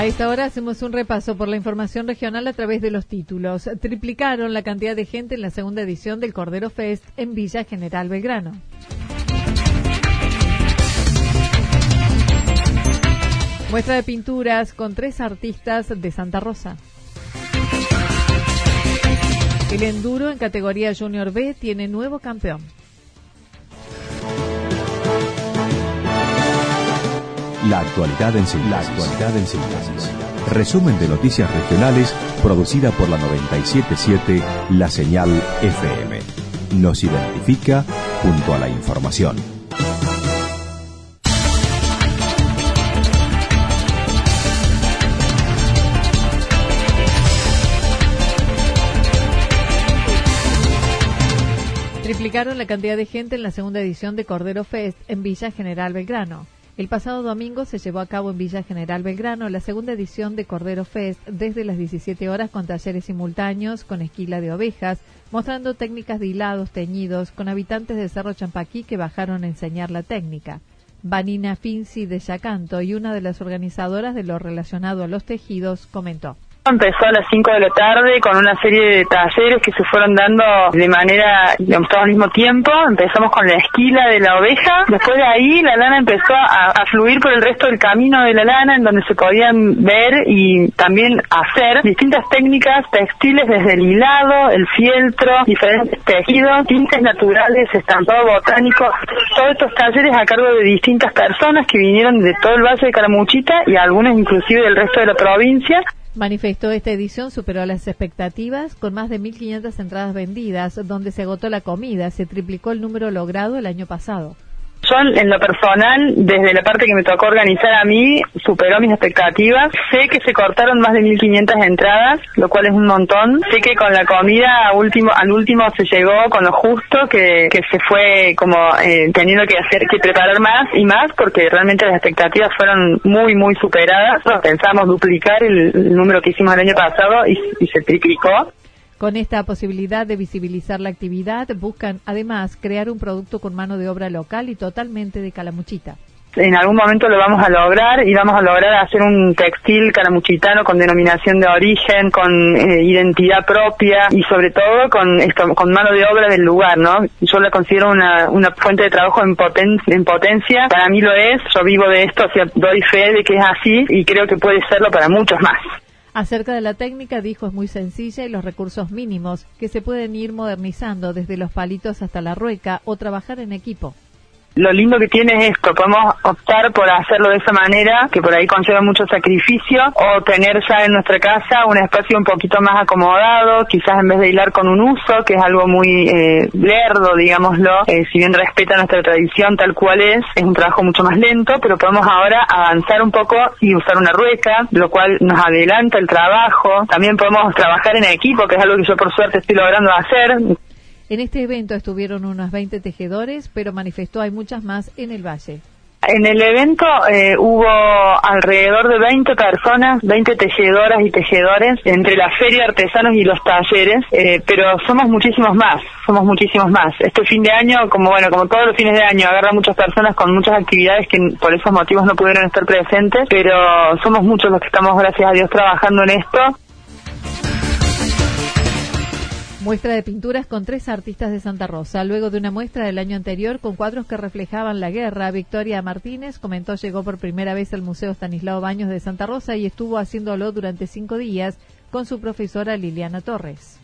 A esta hora hacemos un repaso por la información regional a través de los títulos. Triplicaron la cantidad de gente en la segunda edición del Cordero Fest en Villa General Belgrano. Muestra de pinturas con tres artistas de Santa Rosa. El enduro en categoría Junior B tiene nuevo campeón. La actualidad en síntesis. La actualidad en síntesis. Resumen de noticias regionales producida por la 977 La Señal FM. Nos identifica junto a la información. Triplicaron la cantidad de gente en la segunda edición de Cordero Fest en Villa General Belgrano. El pasado domingo se llevó a cabo en Villa General Belgrano la segunda edición de Cordero Fest desde las 17 horas con talleres simultáneos con esquila de ovejas, mostrando técnicas de hilados teñidos con habitantes de Cerro Champaquí que bajaron a enseñar la técnica. Vanina Finzi de Yacanto y una de las organizadoras de lo relacionado a los tejidos comentó. Empezó a las 5 de la tarde con una serie de talleres que se fueron dando de manera, digamos, todo al mismo tiempo. Empezamos con la esquila de la oveja. Después de ahí la lana empezó a, fluir por el resto del camino de la lana en donde se podían ver y también hacer distintas técnicas textiles desde el hilado, el fieltro, diferentes tejidos, tintes naturales, estampado botánico. Todos estos talleres a cargo de distintas personas que vinieron de todo el Valle de Calamuchita y algunas inclusive del resto de la provincia. Manifestó esta edición superó las expectativas con más de 1.500 entradas vendidas, donde se agotó la comida, se triplicó el número logrado el año pasado. Yo, en lo personal, desde la parte que me tocó organizar a mí, superó mis expectativas. Sé que se cortaron más de 1.500 entradas, lo cual es un montón. Sé que con la comida a último, al último se llegó con lo justo, que, que se fue como eh, teniendo que hacer, que preparar más y más, porque realmente las expectativas fueron muy, muy superadas. Pensamos duplicar el, número que hicimos el año pasado y se triplicó. Con esta posibilidad de visibilizar la actividad, buscan además crear un producto con mano de obra local y totalmente de calamuchita. En algún momento lo vamos a lograr y vamos a lograr hacer un textil calamuchitano con denominación de origen, con eh, identidad propia y sobre todo con esto, con mano de obra del lugar, ¿no? Yo la considero una, una fuente de trabajo en, poten en potencia. Para mí lo es. Yo vivo de esto, o sea, doy fe de que es así y creo que puede serlo para muchos más. Acerca de la técnica, dijo, es muy sencilla y los recursos mínimos, que se pueden ir modernizando desde los palitos hasta la rueca o trabajar en equipo. Lo lindo que tiene es esto, podemos optar por hacerlo de esa manera, que por ahí conlleva mucho sacrificio, o tener ya en nuestra casa un espacio un poquito más acomodado, quizás en vez de hilar con un uso, que es algo muy eh, lerdo, digámoslo, eh, si bien respeta nuestra tradición tal cual es, es un trabajo mucho más lento, pero podemos ahora avanzar un poco y usar una rueca, lo cual nos adelanta el trabajo. También podemos trabajar en equipo, que es algo que yo por suerte estoy logrando hacer. En este evento estuvieron unos 20 tejedores, pero manifestó hay muchas más en el valle. En el evento eh, hubo alrededor de 20 personas, 20 tejedoras y tejedores, entre la feria artesanos y los talleres, eh, pero somos muchísimos más, somos muchísimos más. Este fin de año, como bueno, como todos los fines de año, agarra muchas personas con muchas actividades que por esos motivos no pudieron estar presentes, pero somos muchos los que estamos, gracias a Dios, trabajando en esto. Muestra de pinturas con tres artistas de Santa Rosa. Luego de una muestra del año anterior con cuadros que reflejaban la guerra, Victoria Martínez comentó llegó por primera vez al Museo Stanislao Baños de Santa Rosa y estuvo haciéndolo durante cinco días con su profesora Liliana Torres.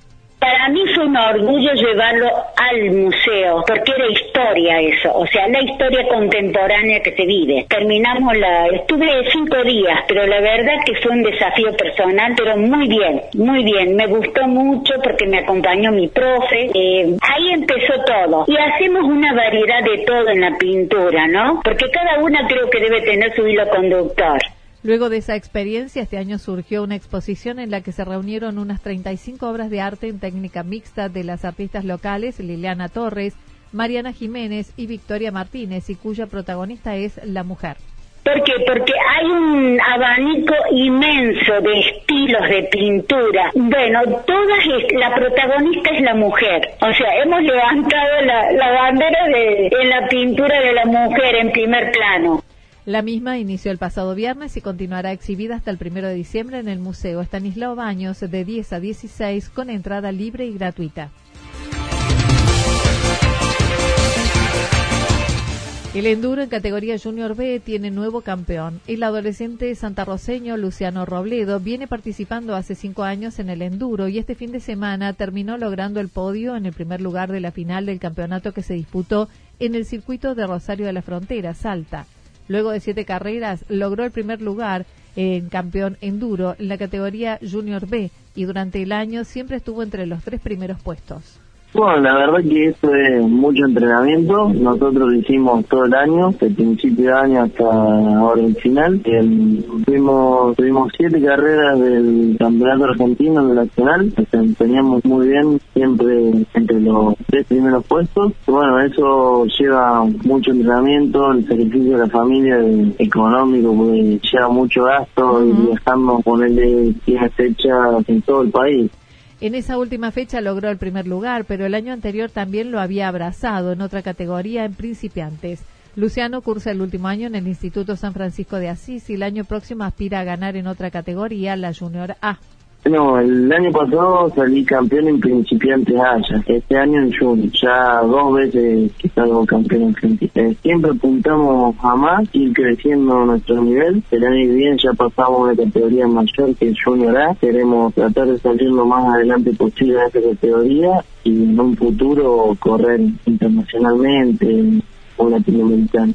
Para mí fue un orgullo llevarlo al museo, porque era historia eso, o sea, la historia contemporánea que se vive. Terminamos la, estuve cinco días, pero la verdad que fue un desafío personal, pero muy bien, muy bien. Me gustó mucho porque me acompañó mi profe. Eh, ahí empezó todo. Y hacemos una variedad de todo en la pintura, ¿no? Porque cada una creo que debe tener su hilo conductor. Luego de esa experiencia, este año surgió una exposición en la que se reunieron unas 35 obras de arte en técnica mixta de las artistas locales Liliana Torres, Mariana Jiménez y Victoria Martínez, y cuya protagonista es la mujer. ¿Por qué? Porque hay un abanico inmenso de estilos de pintura. Bueno, todas, la protagonista es la mujer. O sea, hemos levantado la, bandera de, en la pintura de la mujer en primer plano. La misma inició el pasado viernes y continuará exhibida hasta el primero de diciembre en el Museo Estanislao Baños de 10 a 16 con entrada libre y gratuita. El enduro en categoría Junior B tiene nuevo campeón. El adolescente santarroceño Luciano Robledo viene participando hace cinco años en el enduro y este fin de semana terminó logrando el podio en el primer lugar de la final del campeonato que se disputó en el circuito de Rosario de la Frontera, Salta. Luego de siete carreras, logró el primer lugar en campeón enduro en la categoría Junior B y durante el año siempre estuvo entre los tres primeros puestos. Bueno, la verdad que eso es mucho entrenamiento. Nosotros lo hicimos todo el año, desde el principio de año hasta ahora el final. tuvimos, tuvimos siete carreras del campeonato argentino del nacional. Nos empeñamos muy bien, siempre entre los tres primeros puestos. bueno, eso lleva mucho entrenamiento, el sacrificio de la familia, económico, porque lleva mucho gasto y viajando, ponerle 10 fechas en todo el país. En esa última fecha logró el primer lugar, pero el año anterior también lo había abrazado en otra categoría en principiantes. Luciano cursa el último año en el Instituto San Francisco de Asís y el año próximo aspira a ganar en otra categoría, la Junior A. No, el año pasado salí campeón en principiantes Haya. Este año en Junior. Ya dos veces que salgo campeón en principiantes. Eh, siempre apuntamos a más, ir creciendo nuestro nivel. El año viene ya pasamos una categoría mayor que es Junior A. Queremos tratar de salir lo más adelante posible en esta categoría y en un futuro correr internacionalmente o latinoamericano.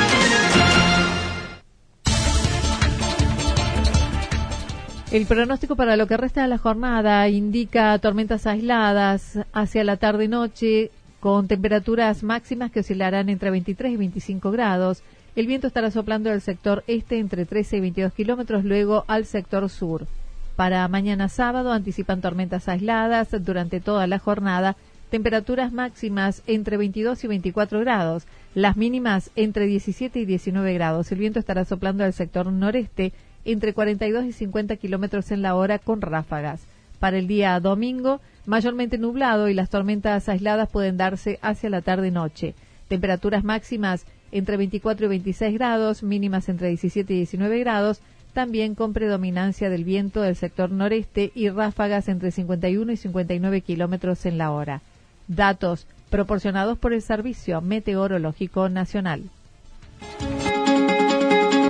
El pronóstico para lo que resta de la jornada indica tormentas aisladas hacia la tarde-noche con temperaturas máximas que oscilarán entre 23 y 25 grados. El viento estará soplando del sector este entre 13 y 22 kilómetros, luego al sector sur. Para mañana sábado anticipan tormentas aisladas durante toda la jornada, temperaturas máximas entre 22 y 24 grados, las mínimas entre 17 y 19 grados. El viento estará soplando del sector noreste entre 42 y 50 kilómetros en la hora con ráfagas. Para el día domingo, mayormente nublado y las tormentas aisladas pueden darse hacia la tarde-noche. Temperaturas máximas entre 24 y 26 grados, mínimas entre 17 y 19 grados, también con predominancia del viento del sector noreste y ráfagas entre 51 y 59 kilómetros en la hora. Datos proporcionados por el Servicio Meteorológico Nacional